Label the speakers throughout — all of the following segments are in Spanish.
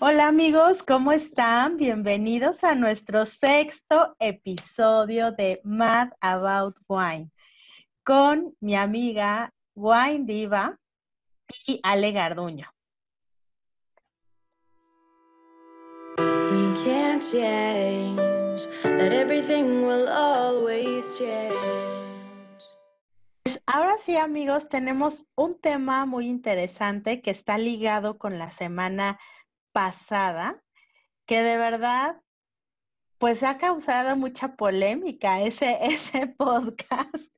Speaker 1: Hola amigos, ¿cómo están? Bienvenidos a nuestro sexto episodio de Mad About Wine con mi amiga Wine Diva y Ale Garduño. We can't change, that everything will always change. Ahora sí, amigos, tenemos un tema muy interesante que está ligado con la semana pasada, que de verdad, pues ha causado mucha polémica ese, ese podcast.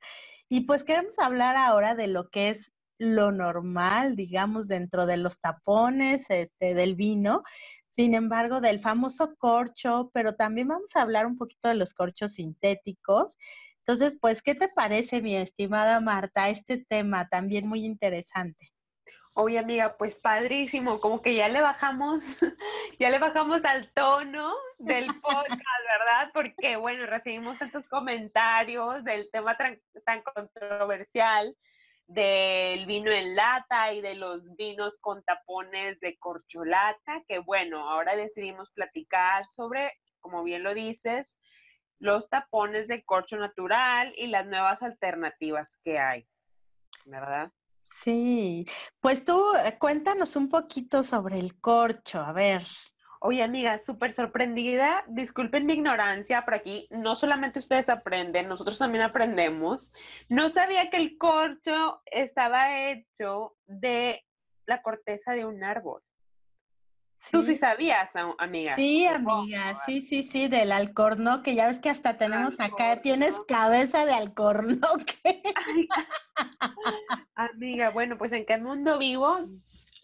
Speaker 1: Y pues queremos hablar ahora de lo que es lo normal, digamos, dentro de los tapones, este, del vino, sin embargo, del famoso corcho, pero también vamos a hablar un poquito de los corchos sintéticos. Entonces, pues, ¿qué te parece, mi estimada Marta, este tema también muy interesante?
Speaker 2: Oye, amiga, pues padrísimo, como que ya le bajamos, ya le bajamos al tono del podcast, ¿verdad? Porque, bueno, recibimos tantos comentarios del tema tan, controversial del vino en lata y de los vinos con tapones de corcholata, que bueno, ahora decidimos platicar sobre, como bien lo dices, los tapones de corcho natural y las nuevas alternativas que hay, ¿verdad?
Speaker 1: Sí, pues tú eh, cuéntanos un poquito sobre el corcho, a ver.
Speaker 2: Oye, amiga, súper sorprendida. Disculpen mi ignorancia, por aquí no solamente ustedes aprenden, nosotros también aprendemos. No sabía que el corcho estaba hecho de la corteza de un árbol. Tú sí sabías, amiga.
Speaker 1: Sí, amiga, sí, sí, sí, del alcornoque. Ya ves que hasta tenemos acá, tienes cabeza de alcornoque.
Speaker 2: amiga, bueno, pues en qué mundo vivo,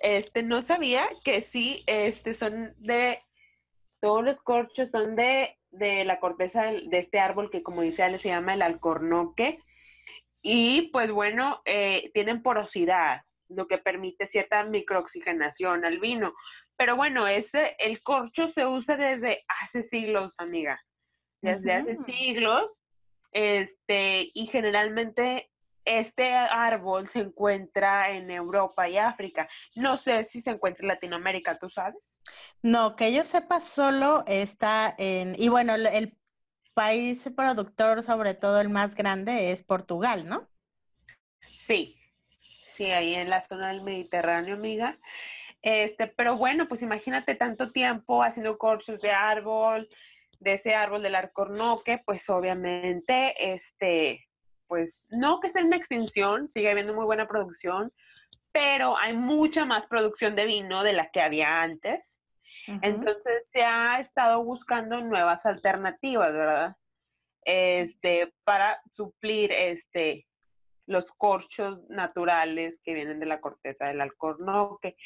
Speaker 2: este, no sabía que sí, este, son de, todos los corchos son de, de la corteza de, este árbol que como dice Ale se llama el alcornoque. Y pues bueno, eh, tienen porosidad, lo que permite cierta microoxigenación al vino. Pero bueno, ese, el corcho se usa desde hace siglos, amiga. Desde hace siglos. Este, y generalmente este árbol se encuentra en Europa y África. No sé si se encuentra en Latinoamérica, ¿tú sabes?
Speaker 1: No, que yo sepa solo está en, y bueno, el país productor, sobre todo el más grande, es Portugal, ¿no?
Speaker 2: Sí, sí, ahí en la zona del Mediterráneo, amiga. Este, pero bueno, pues imagínate tanto tiempo haciendo corchos de árbol, de ese árbol del arcornoque, pues obviamente, este, pues no que esté en extinción, sigue habiendo muy buena producción, pero hay mucha más producción de vino de la que había antes. Entonces se ha estado buscando nuevas alternativas, ¿verdad? Este, para suplir este, los corchos naturales que vienen de la corteza del alcornoque.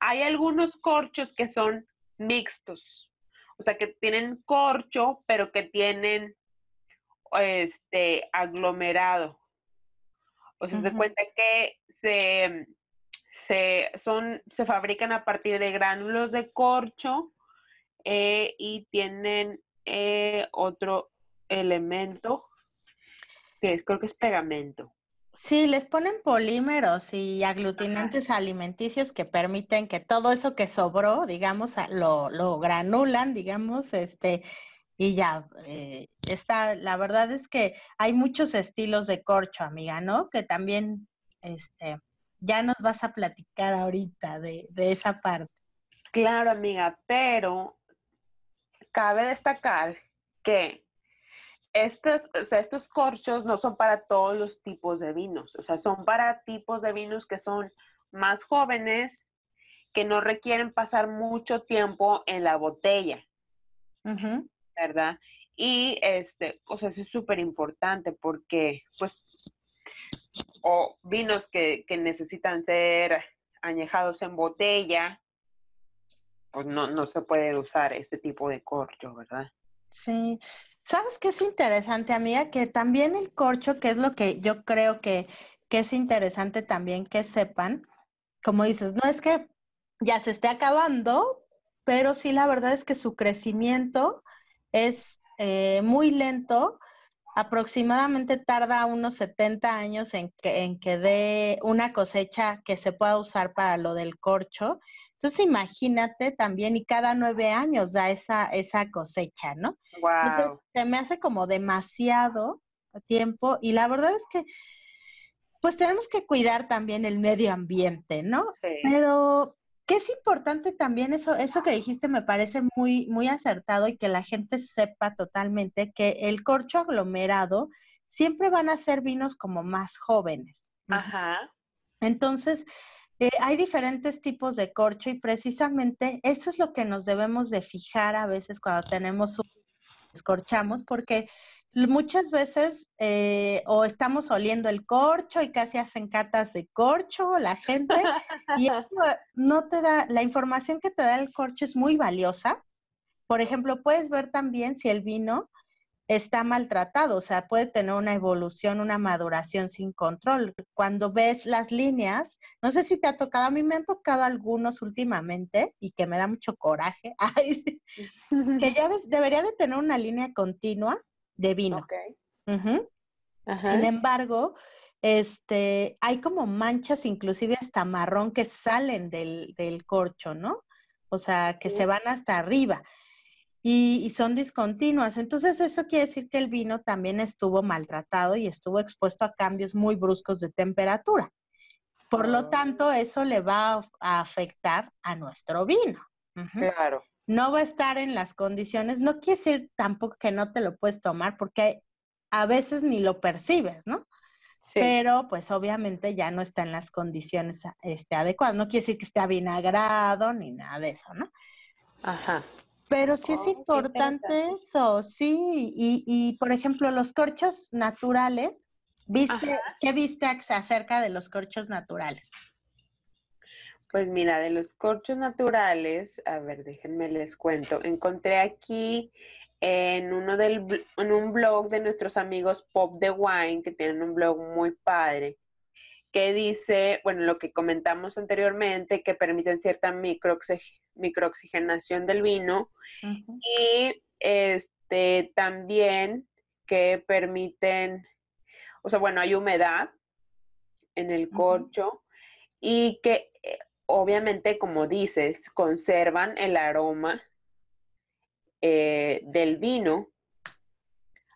Speaker 2: Hay algunos corchos que son mixtos, o sea, que tienen corcho, pero que tienen este aglomerado. O sea, se cuenta que se, se, son, se fabrican a partir de gránulos de corcho eh, y tienen eh, otro elemento que creo que es pegamento.
Speaker 1: Sí, les ponen polímeros y aglutinantes alimenticios que permiten que todo eso que sobró, digamos, lo, lo granulan, digamos, este, y ya, eh, está, la verdad es que hay muchos estilos de corcho, amiga, ¿no? Que también, este, ya nos vas a platicar ahorita de, de esa parte.
Speaker 2: Claro, amiga, pero cabe destacar que estos, estos corchos no son para todos los tipos de vinos, o sea, son para tipos de vinos que son más jóvenes, que no requieren pasar mucho tiempo en la botella, ¿verdad? Y, este, o sea, eso es súper importante porque, pues, o vinos que, que, necesitan ser añejados en botella, pues no, no se puede usar este tipo de corcho, ¿verdad?
Speaker 1: Sí, ¿Sabes qué es interesante, amiga? Que también el corcho, que es lo que yo creo que, que es interesante también que sepan, como dices, no es que ya se esté acabando, pero sí la verdad es que su crecimiento es eh, muy lento, aproximadamente tarda unos 70 años en que, en que dé una cosecha que se pueda usar para lo del corcho. Entonces imagínate también, y cada nueve años da esa, esa cosecha, ¿no?
Speaker 2: Wow.
Speaker 1: se me hace como demasiado tiempo y la verdad es que pues tenemos que cuidar también el medio ambiente, ¿no?
Speaker 2: Sí.
Speaker 1: Pero que es importante también eso, eso que dijiste me parece muy, muy acertado y que la gente sepa totalmente que el corcho aglomerado siempre van a ser vinos como más jóvenes.
Speaker 2: Ajá.
Speaker 1: Entonces, eh, hay diferentes tipos de corcho y precisamente eso es lo que nos debemos de fijar a veces cuando tenemos un escorchamos, porque muchas veces eh, o estamos oliendo el corcho y casi hacen catas de corcho la gente y no te da, la información que te da el corcho es muy valiosa. Por ejemplo, puedes ver también si el vino está maltratado, o sea, puede tener una evolución, una maduración sin control. Cuando ves las líneas, no sé si te ha tocado, a mí me han tocado algunos últimamente y que me da mucho coraje, que ya ves, debería de tener una línea continua de vino. Sin embargo, este, hay como manchas, inclusive hasta marrón, que salen del, del corcho, ¿no? O sea, que se van hasta arriba y, y, son discontinuas. Entonces, eso quiere decir que el vino también estuvo maltratado y estuvo expuesto a cambios muy bruscos de temperatura. Por lo tanto,
Speaker 2: Ah.
Speaker 1: eso le va a afectar a nuestro vino.
Speaker 2: Claro.
Speaker 1: no va a estar en las condiciones, no quiere decir tampoco que no te lo puedes tomar, porque a veces ni lo percibes, ¿no?
Speaker 2: Sí.
Speaker 1: Pero pues obviamente ya no está en las condiciones este, adecuadas. No quiere decir que esté avinagrado ni nada de eso, ¿no?
Speaker 2: Ajá.
Speaker 1: Pero sí
Speaker 2: Oh,
Speaker 1: es
Speaker 2: qué
Speaker 1: importante eso, sí. Y, y por ejemplo, los corchos naturales, ¿viste?
Speaker 2: Ajá.
Speaker 1: ¿Qué viste acerca de los corchos naturales?
Speaker 2: Pues mira, de los corchos naturales, a ver, déjenme les cuento. Encontré aquí en uno del en un blog de nuestros amigos Pop the Wine, que tienen un blog muy padre, que dice, bueno, lo que comentamos anteriormente, que permiten cierta microoxig- microoxigenación del vino y este también que permiten, o sea, bueno, hay humedad en el corcho y que eh, obviamente, como dices, conservan el aroma eh, del vino.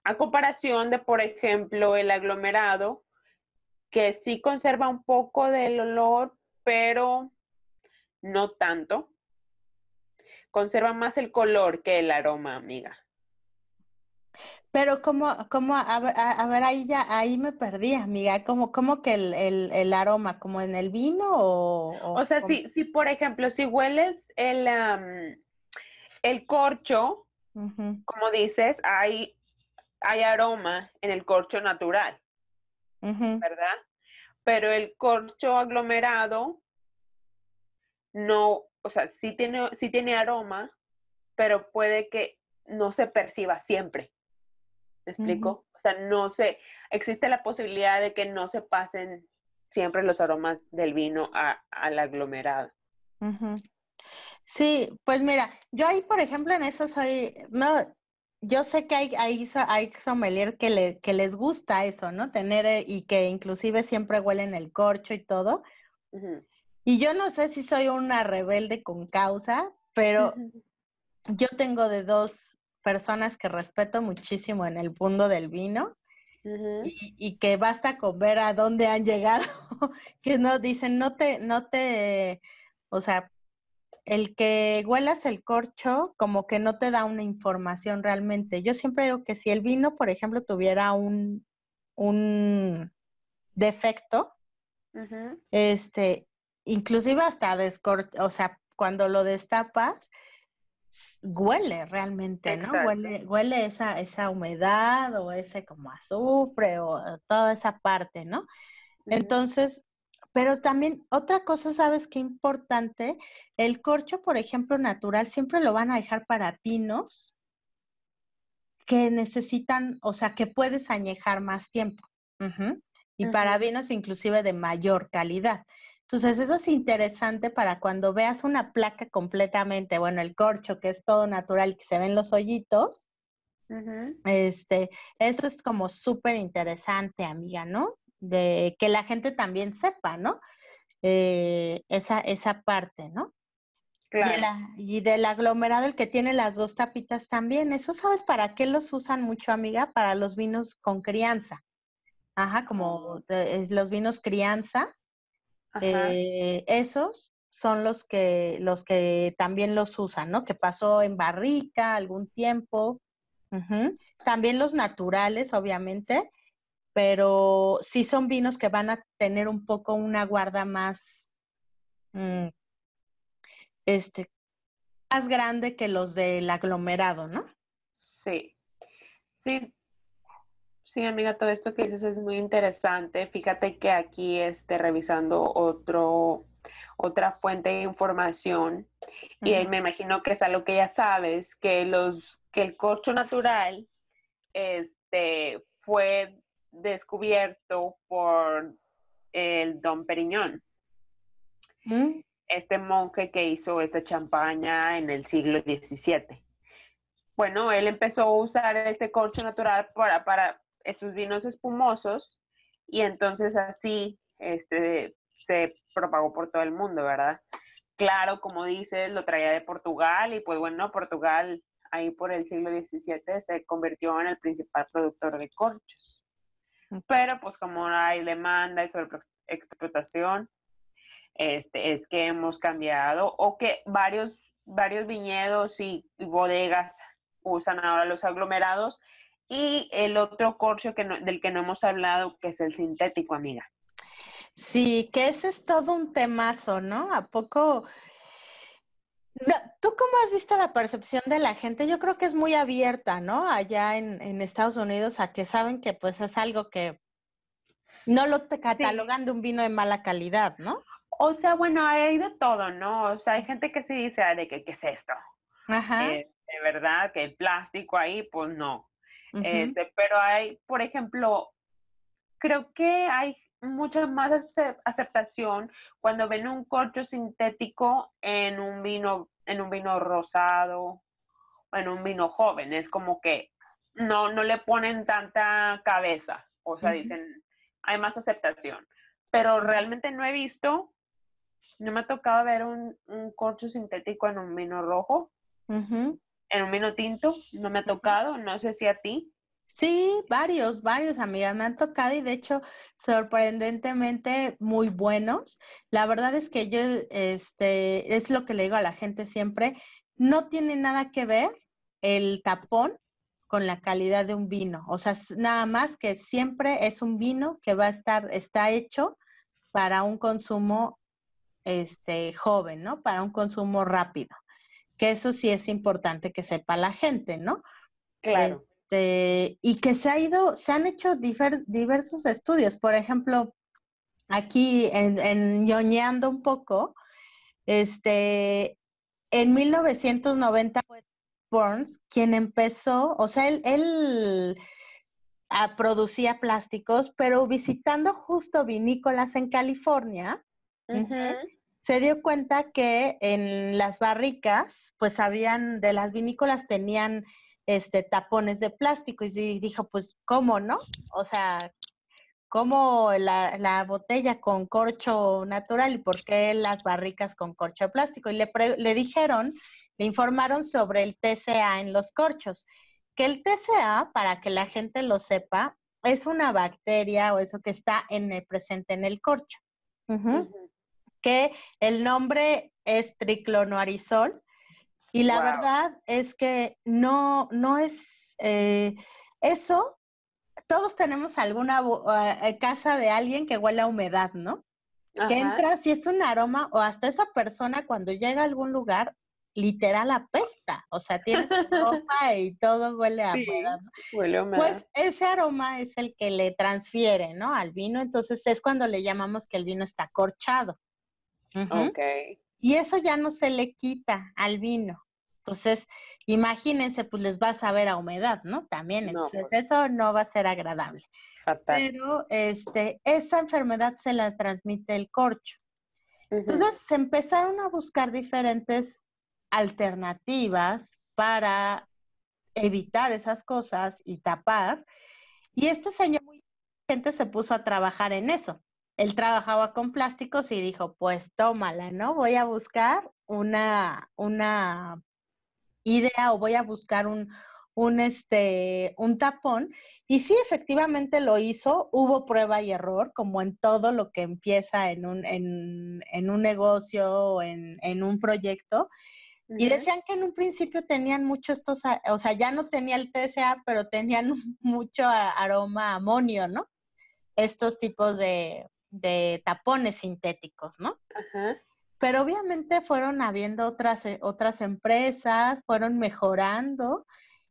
Speaker 2: A comparación de, por ejemplo, el aglomerado, que sí conserva un poco del olor, pero no tanto. Conserva más el color que el aroma, amiga.
Speaker 1: Pero como, como, a, ver- a- a ver, ahí ya, ahí me perdí, amiga, como, como que el, el, el aroma, como en el vino o,
Speaker 2: O sea,
Speaker 1: cómo?
Speaker 2: si, si por ejemplo, si hueles el, am, el corcho, como dices, hay, hay aroma en el corcho natural, ¿verdad? Pero el corcho aglomerado no, o sea, sí tiene, sí tiene aroma, pero puede que no se perciba siempre. ¿Me explico? O sea, no se, existe la posibilidad de que no se pasen siempre los aromas del vino a- al aglomerado.
Speaker 1: Sí, pues mira, yo ahí, por ejemplo, en eso soy, no, yo sé que hay, hay, hay sommelier que, le, que les gusta eso, ¿no? Tener eh, y que inclusive siempre huelen el corcho y todo. Y yo no sé si soy una rebelde con causa, pero yo tengo de dos personas que respeto muchísimo en el mundo del vino y, y que basta con ver a dónde han llegado, que no dicen, no te, no te, o sea, el que huelas el corcho como que no te da una información realmente. Yo siempre digo que si el vino, por ejemplo, tuviera un, un defecto, este, inclusive hasta descor, o sea, cuando lo destapas, huele realmente, ¿no?
Speaker 2: Exacto.
Speaker 1: Huele, huele esa, esa humedad o ese como azufre o toda esa parte, ¿no? Entonces, pero también otra cosa, ¿sabes qué importante? El corcho, por ejemplo, natural, siempre lo van a dejar para pinos que necesitan, o sea, que puedes añejar más tiempo. Y para vinos inclusive de mayor calidad. Entonces, eso es interesante para cuando veas una placa completamente, bueno, el corcho, que es todo natural, que se ven los hoyitos, este, eso es como súper interesante, amiga, ¿no? De que la gente también sepa, ¿no? Eh, esa, esa parte, ¿no? Y, del aglomerado, el que tiene las dos tapitas también. ¿Eso sabes para qué los usan mucho, amiga? Para los vinos con crianza. Ajá, como oh. los vinos crianza. Eh, esos son los que, los que también los usan, ¿no? Que pasó en barrica algún tiempo. También los naturales, obviamente, pero sí son vinos que van a tener un poco una guarda más, mm, este, más grande que los del aglomerado, ¿no?
Speaker 2: Sí, sí, sí, amiga, todo esto que dices es muy interesante. Fíjate que aquí, este, revisando otro, otra fuente de información, y me imagino que es algo que ya sabes, que los, que el corcho natural, este, fue descubierto por el Don Periñón. Mm. Este monje que hizo esta champaña en el siglo XVII. Bueno, él empezó a usar este corcho natural para, para sus vinos espumosos y entonces así este, se propagó por todo el mundo, ¿verdad? Claro, como dices, lo traía de Portugal y pues bueno, Portugal ahí por el siglo XVII se convirtió en el principal productor de corchos. Pero pues como hay demanda y explotación, este, es que hemos cambiado o que varios, varios viñedos y, bodegas usan ahora los aglomerados y el otro corcho que del que no hemos hablado, que es el sintético, amiga.
Speaker 1: Sí, que ese es todo un temazo, ¿no? ¿A poco ¿Tú cómo has visto la percepción de la gente? Yo creo que es muy abierta, ¿no? Allá en, Estados Unidos, a que saben que pues es algo que no lo te catalogan de un vino de mala calidad, ¿no?
Speaker 2: O sea, bueno, hay de todo, ¿no? O sea, hay gente que sí dice, de que, ¿qué es esto? Ajá. Eh, de verdad, que el plástico ahí, pues no. este, pero hay, por ejemplo, creo que hay mucha más aceptación cuando ven un corcho sintético en un vino, en un vino rosado o en un vino joven. Es como que no, no le ponen tanta cabeza. O sea, dicen, hay más aceptación. Pero realmente no he visto, no me ha tocado ver un, corcho sintético en un vino rojo, en un vino tinto, no me ha tocado, no sé si a ti.
Speaker 1: Sí, varios, varios amigas me han tocado y de hecho sorprendentemente muy buenos. La verdad es que yo, este, es lo que le digo a la gente siempre, no tiene nada que ver el tapón con la calidad de un vino. O sea, nada más que siempre es un vino que va a estar, está hecho para un consumo este, joven, ¿no? Para un consumo rápido. Que eso sí es importante que sepa la gente, ¿no?
Speaker 2: Claro.
Speaker 1: Este, y que se ha ido, se han hecho diversos estudios. Por ejemplo, aquí en, en ñoñeando un poco, este, en 1990 fue Burns quien empezó, o sea, él, él ah, producía plásticos, pero visitando justo vinícolas en California, se dio cuenta que en las barricas, pues habían, de las vinícolas tenían este, tapones de plástico y dijo, pues, ¿cómo no? O sea, ¿cómo la, botella con corcho natural y por qué las barricas con corcho de plástico? Y le, le dijeron, le informaron sobre el TCA en los corchos, que el TCA, para que la gente lo sepa, es una bacteria o eso que está en el, presente en el corcho. Que el nombre es triclonoarizol y la verdad es que no, no es eh, eso. Todos tenemos alguna eh, casa de alguien que huele a humedad, ¿no? Que entra, si es un aroma, o hasta esa persona cuando llega a algún lugar, literal apesta. O sea, tiene ropa y todo huele a humedad.
Speaker 2: Huele a humedad.
Speaker 1: Pues ese aroma es el que le transfiere, ¿no? Al vino. Entonces es cuando le llamamos que el vino está corchado.
Speaker 2: Ok.
Speaker 1: Y eso ya no se le quita al vino. Entonces, imagínense, pues les va a saber a humedad, ¿no? También, entonces pues. eso no va a ser agradable. Fatal. Pero este, esa enfermedad se la transmite el corcho. Entonces se empezaron a buscar diferentes alternativas para evitar esas cosas y tapar. Y este señor muy gente se puso a trabajar en eso él trabajaba con plásticos y dijo, pues tómala, ¿no? Voy a buscar una, una idea o voy a buscar un, un, este, un tapón. Y sí, efectivamente lo hizo. Hubo prueba y error, como en todo lo que empieza en un, en, en un negocio o en, en, un proyecto. Y decían que en un principio tenían mucho estos, o sea, ya no tenía el TSA, pero tenían mucho aroma amonio, ¿no? Estos tipos de, de tapones sintéticos, ¿no? Ajá. Pero obviamente fueron habiendo otras, eh, otras empresas, fueron mejorando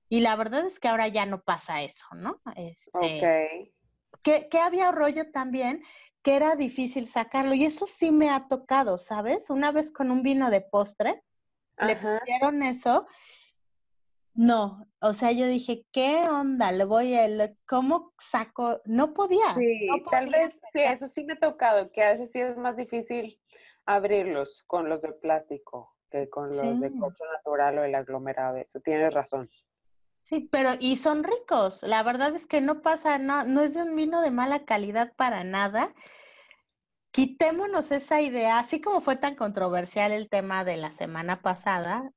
Speaker 1: y la verdad es que ahora ya no pasa eso, ¿no? Este, ok. Que, que había rollo también que era difícil sacarlo y eso sí me ha tocado, ¿sabes? Una vez con un vino de postre, le pusieron eso. No, o sea, yo dije, ¿qué onda? Le voy a, ¿cómo saco? No podía.
Speaker 2: Sí, tal vez, sí, eso sí me ha tocado, que a veces sí es más difícil abrirlos con los de plástico que con los de coche natural o el aglomerado. Eso tienes razón.
Speaker 1: Sí, pero y son ricos. La verdad es que no pasa, no, no es un vino de mala calidad para nada. Quitémonos esa idea, así como fue tan controversial el tema de la semana pasada.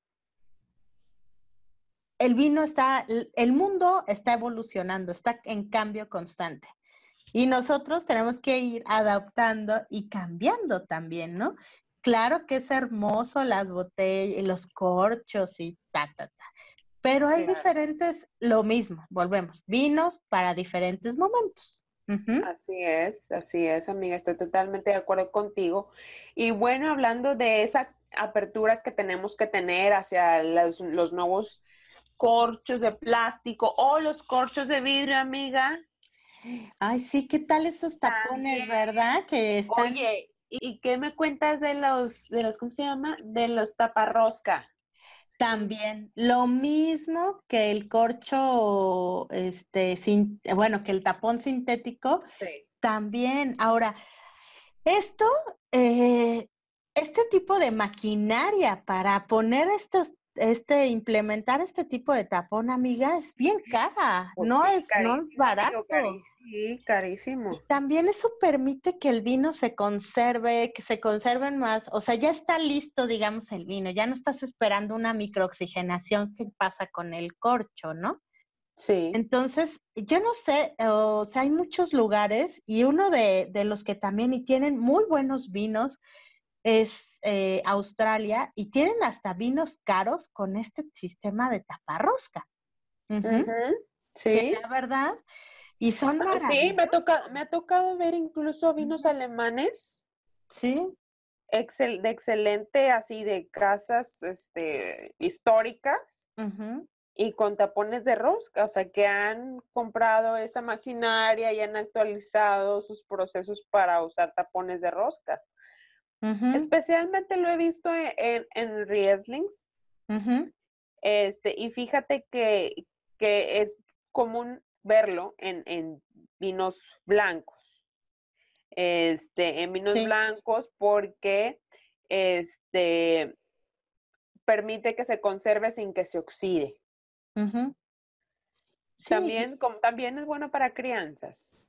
Speaker 1: El vino está, el mundo está evolucionando, está en cambio constante. Y nosotros tenemos que ir adaptando y cambiando también, ¿no? Claro que es hermoso las botellas, los corchos y ta, ta, ta. Pero hay diferentes, lo mismo, volvemos, vinos para diferentes momentos.
Speaker 2: Así es, así es, amiga, estoy totalmente de acuerdo contigo. Y bueno, hablando de esa apertura que tenemos que tener hacia los, nuevos corchos de plástico o los corchos de vidrio, amiga.
Speaker 1: Ay, sí, ¿qué tal esos tapones, verdad? Que
Speaker 2: están... Oye, ¿y qué me cuentas de los, de los, ¿cómo se llama? De los taparrosca.
Speaker 1: También, lo mismo que el corcho, este, sin, bueno, que el tapón sintético, también. Ahora, esto, eh, este tipo de maquinaria para poner estos este, implementar este tipo de tapón, amiga, es bien cara, pues no, es, no es barato.
Speaker 2: sí, carísimo.
Speaker 1: Y también eso permite que el vino se conserve, que se conserven más, o sea, ya está listo, digamos, el vino, ya no estás esperando una microoxigenación que pasa con el corcho, ¿no?
Speaker 2: Sí.
Speaker 1: Entonces, yo no sé, o sea, hay muchos lugares y uno de, de los que también y tienen muy buenos vinos es eh, Australia y tienen hasta vinos caros con este sistema de taparrosca.
Speaker 2: Sí.
Speaker 1: la verdad, y son
Speaker 2: Sí, me ha, tocado, me ha tocado ver incluso vinos alemanes.
Speaker 1: Sí.
Speaker 2: Excel, de excelente, así de casas este, históricas y con tapones de rosca, o sea, que han comprado esta maquinaria y han actualizado sus procesos para usar tapones de rosca. Especialmente lo he visto en, en, Rieslings. este, y fíjate que, es común verlo en, vinos blancos. Este, en vinos blancos porque este, permite que se conserve sin que se oxide. También, como, también es bueno para crianzas.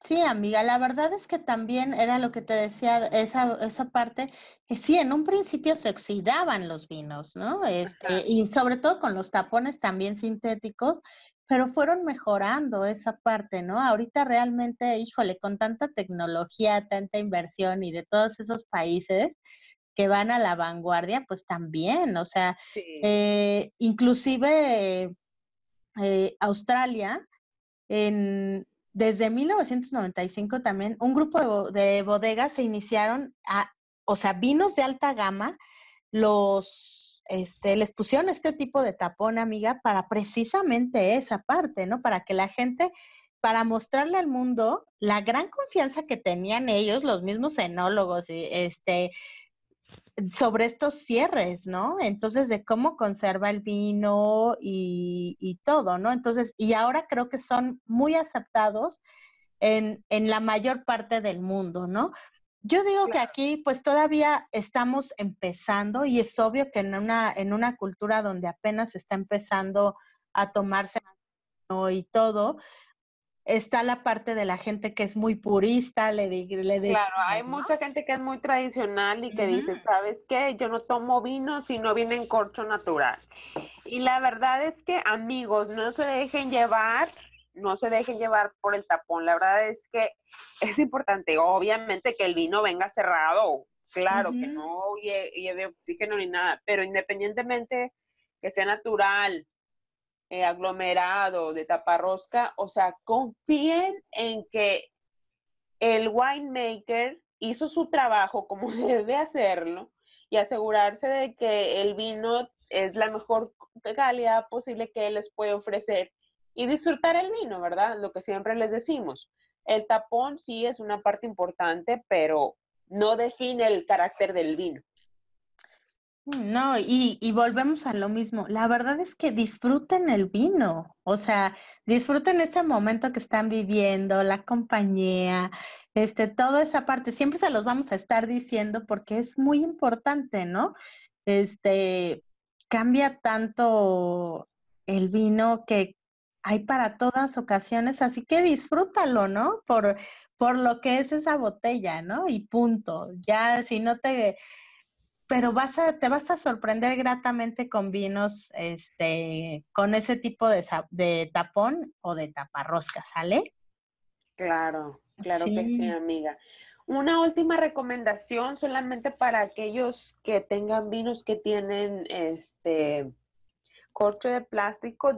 Speaker 1: Sí, amiga, la verdad es que también era lo que te decía, esa, esa parte, que sí, en un principio se oxidaban los vinos, ¿no? Este, y sobre todo con los tapones también sintéticos, pero fueron mejorando esa parte, ¿no? Ahorita realmente, híjole, con tanta tecnología, tanta inversión y de todos esos países que van a la vanguardia, pues también, o sea, eh, inclusive eh, Australia, en, desde 1995 también un grupo de, bodegas se iniciaron a, o sea, vinos de alta gama, los, este, les pusieron este tipo de tapón, amiga, para precisamente esa parte, ¿no? Para que la gente, para mostrarle al mundo la gran confianza que tenían ellos, los mismos enólogos, este, sobre estos cierres, ¿no? Entonces, de cómo conserva el vino y, todo, ¿no? Entonces, y ahora creo que son muy aceptados en, la mayor parte del mundo, ¿no? Yo digo que aquí pues todavía estamos empezando y es obvio que en una, en una cultura donde apenas está empezando a tomarse y todo, está la parte de la gente que es muy purista, le le
Speaker 2: Claro, hay mucha gente que es muy tradicional y que dice, ¿sabes qué? Yo no tomo vino si no viene en corcho natural. Y la verdad es que, amigos, no se dejen llevar, no se dejen llevar por el tapón. La verdad es que es importante, obviamente, que el vino venga cerrado, claro, que no lleve oxígeno ni nada, pero independientemente que sea natural, eh, aglomerado, de taparrosca, o sea, confíen en que el winemaker hizo su trabajo como debe hacerlo y asegurarse de que el vino es la mejor calidad posible que él les puede ofrecer y disfrutar el vino, ¿verdad? Lo que siempre les decimos. El tapón sí es una parte importante, pero no define el carácter del vino.
Speaker 1: No, y, volvemos a lo mismo. La verdad es que disfruten el vino, o sea, disfruten ese momento que están viviendo, la compañía, este, toda esa parte. Siempre se los vamos a estar diciendo porque es muy importante, ¿no? Este, cambia tanto el vino que hay para todas ocasiones, así que disfrútalo, ¿no? Por, por lo que es esa botella, ¿no? Y punto. Ya si no te pero vas a, te vas a sorprender gratamente con vinos, este, con ese tipo de, de tapón o de taparrosca, ¿sale?
Speaker 2: Claro, claro que sí, amiga. Una última recomendación solamente para aquellos que tengan vinos que tienen este corcho de plástico.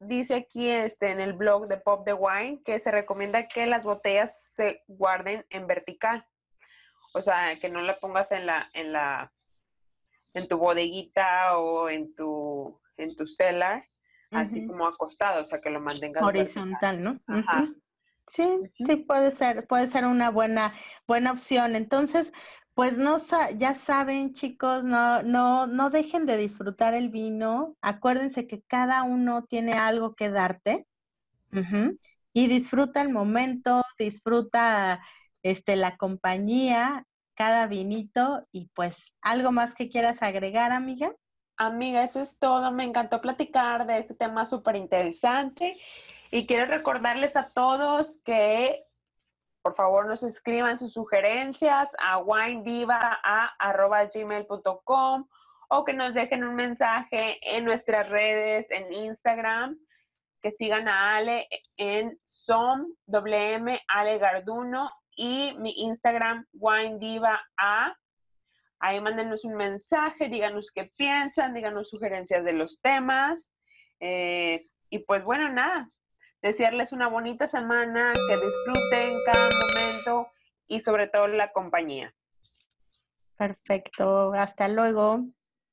Speaker 2: dice aquí este, en el blog de Pop the Wine que se recomienda que las botellas se guarden en vertical. O sea, que no la pongas en la, en la en tu bodeguita o en tu, en tu cellar, así como acostado, o sea, que lo mantengas
Speaker 1: horizontal, ¿no? Sí, sí puede ser, puede ser una buena, buena opción. Entonces, pues no ya saben, chicos, no, no, no dejen de disfrutar el vino. Acuérdense que cada uno tiene algo que darte. Y disfruta el momento, disfruta este la compañía cada vinito y pues algo más que quieras agregar, amiga.
Speaker 2: Amiga, eso es todo. Me encantó platicar de este tema súper interesante y quiero recordarles a todos que por favor nos escriban sus sugerencias a winediva.gmail.com o que nos dejen un mensaje en nuestras redes, en Instagram, que sigan a Ale en SOM, Garduno y mi Instagram, Diva A. Ahí mándenos un mensaje, díganos qué piensan, díganos sugerencias de los temas. Eh, y pues bueno, nada, desearles una bonita semana, que disfruten cada momento y sobre todo la compañía.
Speaker 1: Perfecto, hasta luego.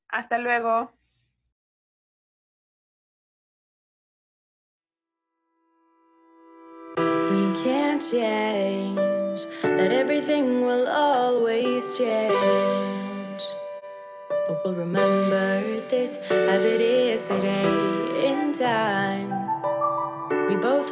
Speaker 2: Hasta luego. knows that everything will always change. But we'll remember this as it is today in time. We both